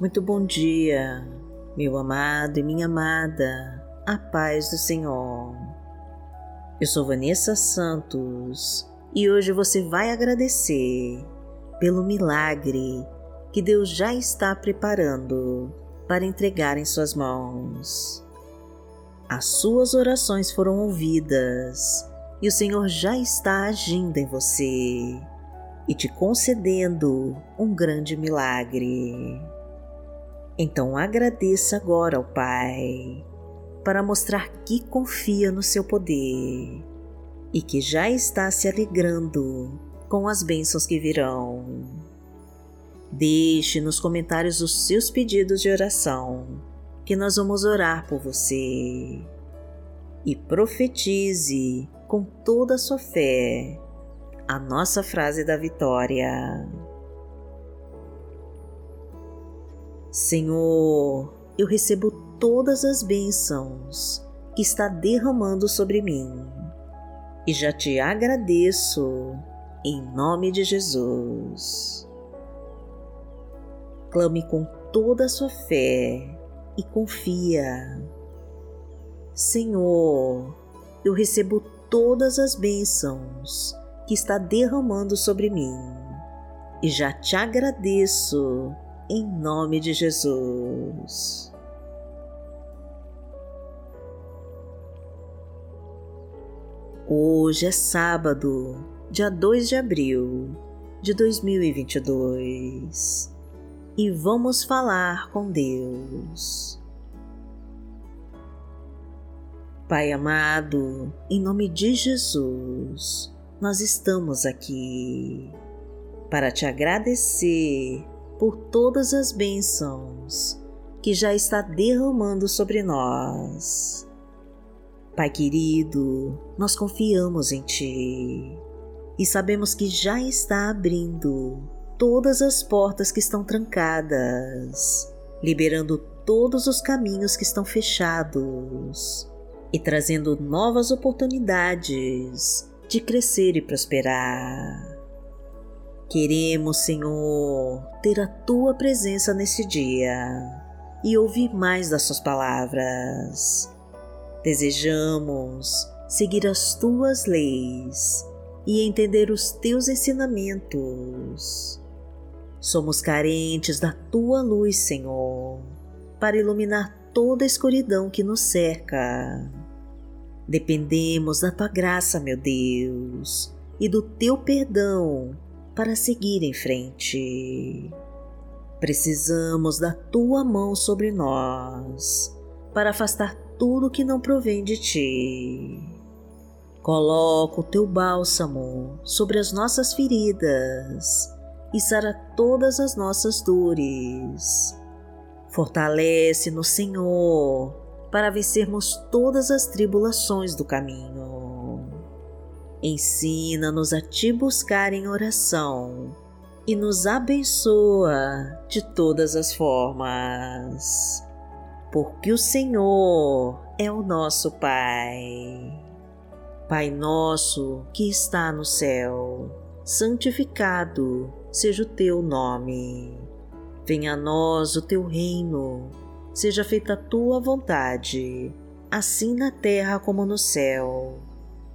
Muito bom dia, meu amado e minha amada, a paz do Senhor. Eu sou Vanessa Santos e hoje você vai agradecer pelo milagre que Deus já está preparando para entregar em suas mãos. As suas orações foram ouvidas e o Senhor já está agindo em você e te concedendo um grande milagre. Então agradeça agora ao Pai para mostrar que confia no seu poder e que já está se alegrando com as bênçãos que virão. Deixe nos comentários os seus pedidos de oração, que nós vamos orar por você. E profetize com toda a sua fé a nossa frase da vitória. Senhor, eu recebo todas as bênçãos que está derramando sobre mim e já te agradeço em nome de Jesus. Clame com toda a sua fé e confia. Senhor, eu recebo todas as bênçãos que está derramando sobre mim e já te agradeço em nome de Jesus. Hoje é sábado, dia 2 de abril de 2022 e vamos falar com Deus. Pai amado, em nome de Jesus, nós estamos aqui para te agradecer por todas as bênçãos que já está derramando sobre nós. Pai querido, nós confiamos em Ti e sabemos que já está abrindo todas as portas que estão trancadas, liberando todos os caminhos que estão fechados e trazendo novas oportunidades de crescer e prosperar. Queremos, Senhor, ter a tua presença nesse dia e ouvir mais das Suas palavras. Desejamos seguir as tuas leis e entender os teus ensinamentos. Somos carentes da tua luz, Senhor, para iluminar toda a escuridão que nos cerca. Dependemos da tua graça, meu Deus, e do teu perdão para seguir em frente. Precisamos da tua mão sobre nós para afastar tudo que não provém de ti. Coloca o teu bálsamo sobre as nossas feridas e sara todas as nossas dores. Fortalece no Senhor para vencermos todas as tribulações do caminho. Ensina-nos a te buscar em oração e nos abençoa de todas as formas, porque o Senhor é o nosso Pai. Pai nosso que está no céu, santificado seja o teu nome. Venha a nós o teu reino seja feita a tua vontade, assim na terra como no céu.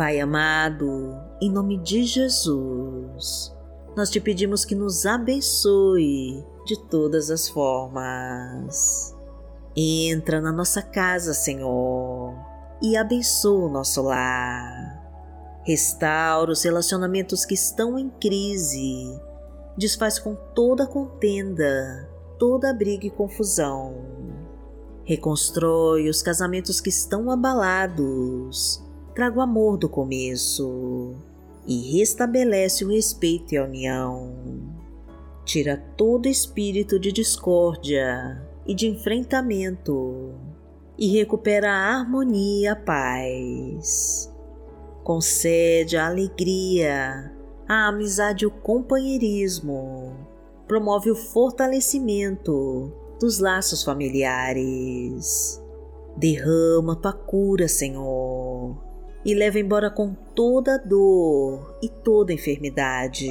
Pai amado, em nome de Jesus, nós te pedimos que nos abençoe de todas as formas. Entra na nossa casa, Senhor, e abençoa o nosso lar. Restaura os relacionamentos que estão em crise. Desfaz com toda contenda, toda briga e confusão Reconstrói os casamentos que estão abalados. Traga o amor do começo e restabelece o respeito e a união. Tira todo espírito de discórdia e de enfrentamento e recupera a harmonia e a paz. Concede a alegria, a amizade e o companheirismo. Promove o fortalecimento dos laços familiares. Derrama tua cura, Senhor, e leva embora com toda dor e toda enfermidade.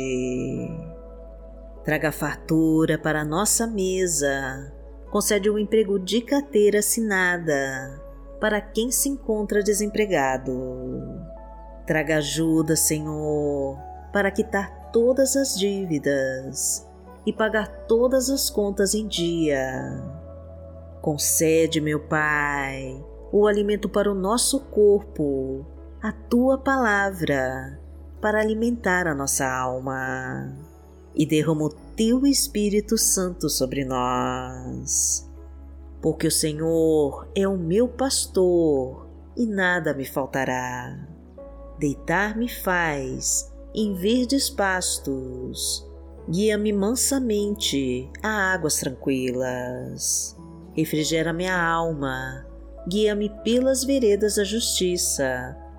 Traga fartura para a nossa mesa concede um emprego de carteira assinada para quem se encontra desempregado. Traga ajuda, Senhor, para quitar todas as dívidas e pagar todas as contas em dia. Concede, meu Pai, o alimento para o nosso corpo, a tua palavra, para alimentar a nossa alma. E derrama o teu Espírito Santo sobre nós. Porque o Senhor é o meu pastor e nada me faltará. Deitar-me faz em verdes pastos, guia-me mansamente a águas tranquilas. Refrigera minha alma, guia-me pelas veredas da justiça,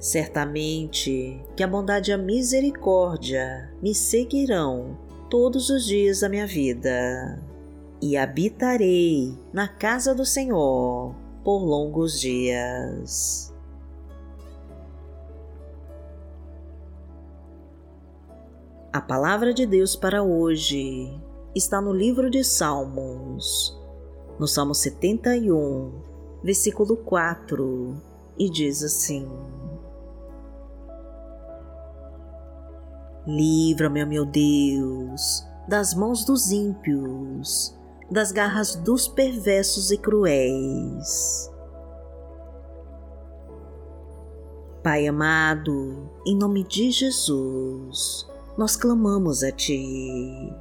Certamente que a bondade e a misericórdia me seguirão todos os dias da minha vida, e habitarei na casa do Senhor por longos dias. A palavra de Deus para hoje está no livro de Salmos, no Salmo 71, versículo 4, e diz assim: Livra-me, meu Deus, das mãos dos ímpios, das garras dos perversos e cruéis. Pai amado, em nome de Jesus, nós clamamos a Ti,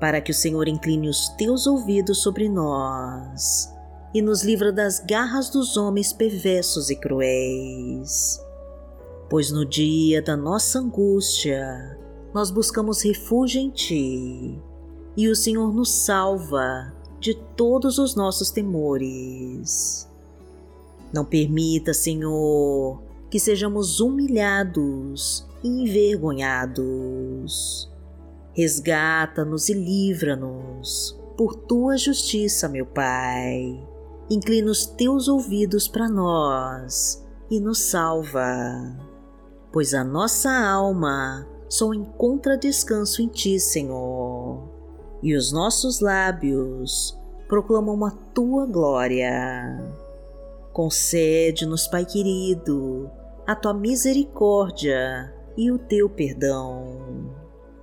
para que o Senhor incline os Teus ouvidos sobre nós e nos livra das garras dos homens perversos e cruéis pois no dia da nossa angústia nós buscamos refúgio em Ti e o Senhor nos salva de todos os nossos temores. Não permita, Senhor, que sejamos humilhados e envergonhados. Resgata-nos e livra-nos por tua justiça, meu Pai. Inclina os teus ouvidos para nós e nos salva pois a nossa alma só encontra descanso em Ti, Senhor, e os nossos lábios proclamam a Tua glória. Concede-nos, Pai querido, a Tua misericórdia e o Teu perdão.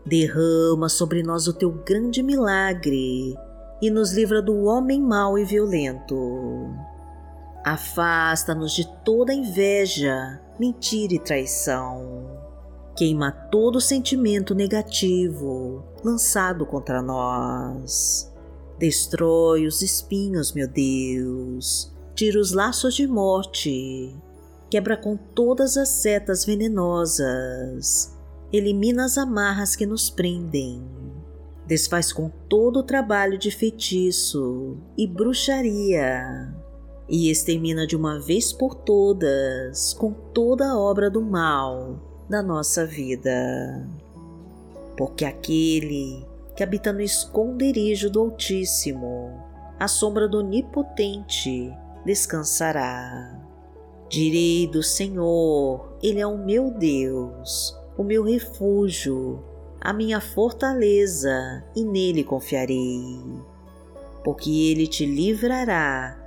Derrama sobre nós o Teu grande milagre e nos livra do homem mau e violento. Afasta-nos de toda inveja mentira e traição. Queima todo sentimento negativo lançado contra nós. Destrói os espinhos, meu Deus. Tira os laços de morte. Quebra com todas as setas venenosas. Elimina as amarras que nos prendem. Desfaz com todo o trabalho de feitiço e bruxaria e extermina de uma vez por todas com toda a obra do mal da nossa vida. Porque aquele que habita no esconderijo do Altíssimo, à sombra do Onipotente, descansará. Direi do Senhor, Ele é o meu Deus, o meu refúgio, a minha fortaleza, e nele confiarei. Porque Ele te livrará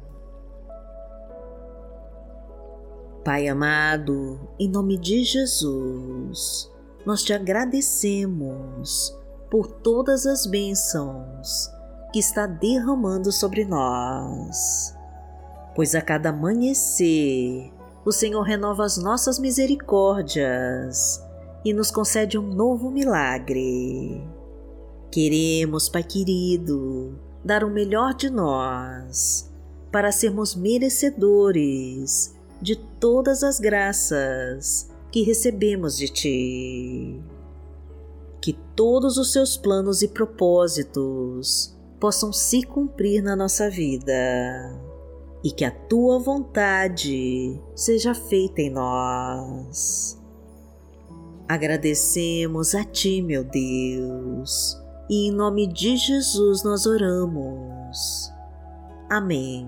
Pai amado, em nome de Jesus, nós te agradecemos por todas as bênçãos que está derramando sobre nós. Pois a cada amanhecer, o Senhor renova as nossas misericórdias e nos concede um novo milagre. Queremos, Pai querido, dar o melhor de nós para sermos merecedores de todas as graças que recebemos de Ti. Que todos os Seus planos e propósitos possam se cumprir na nossa vida e que a Tua vontade seja feita em nós. Agradecemos a Ti, meu Deus, e em nome de Jesus nós oramos. Amém.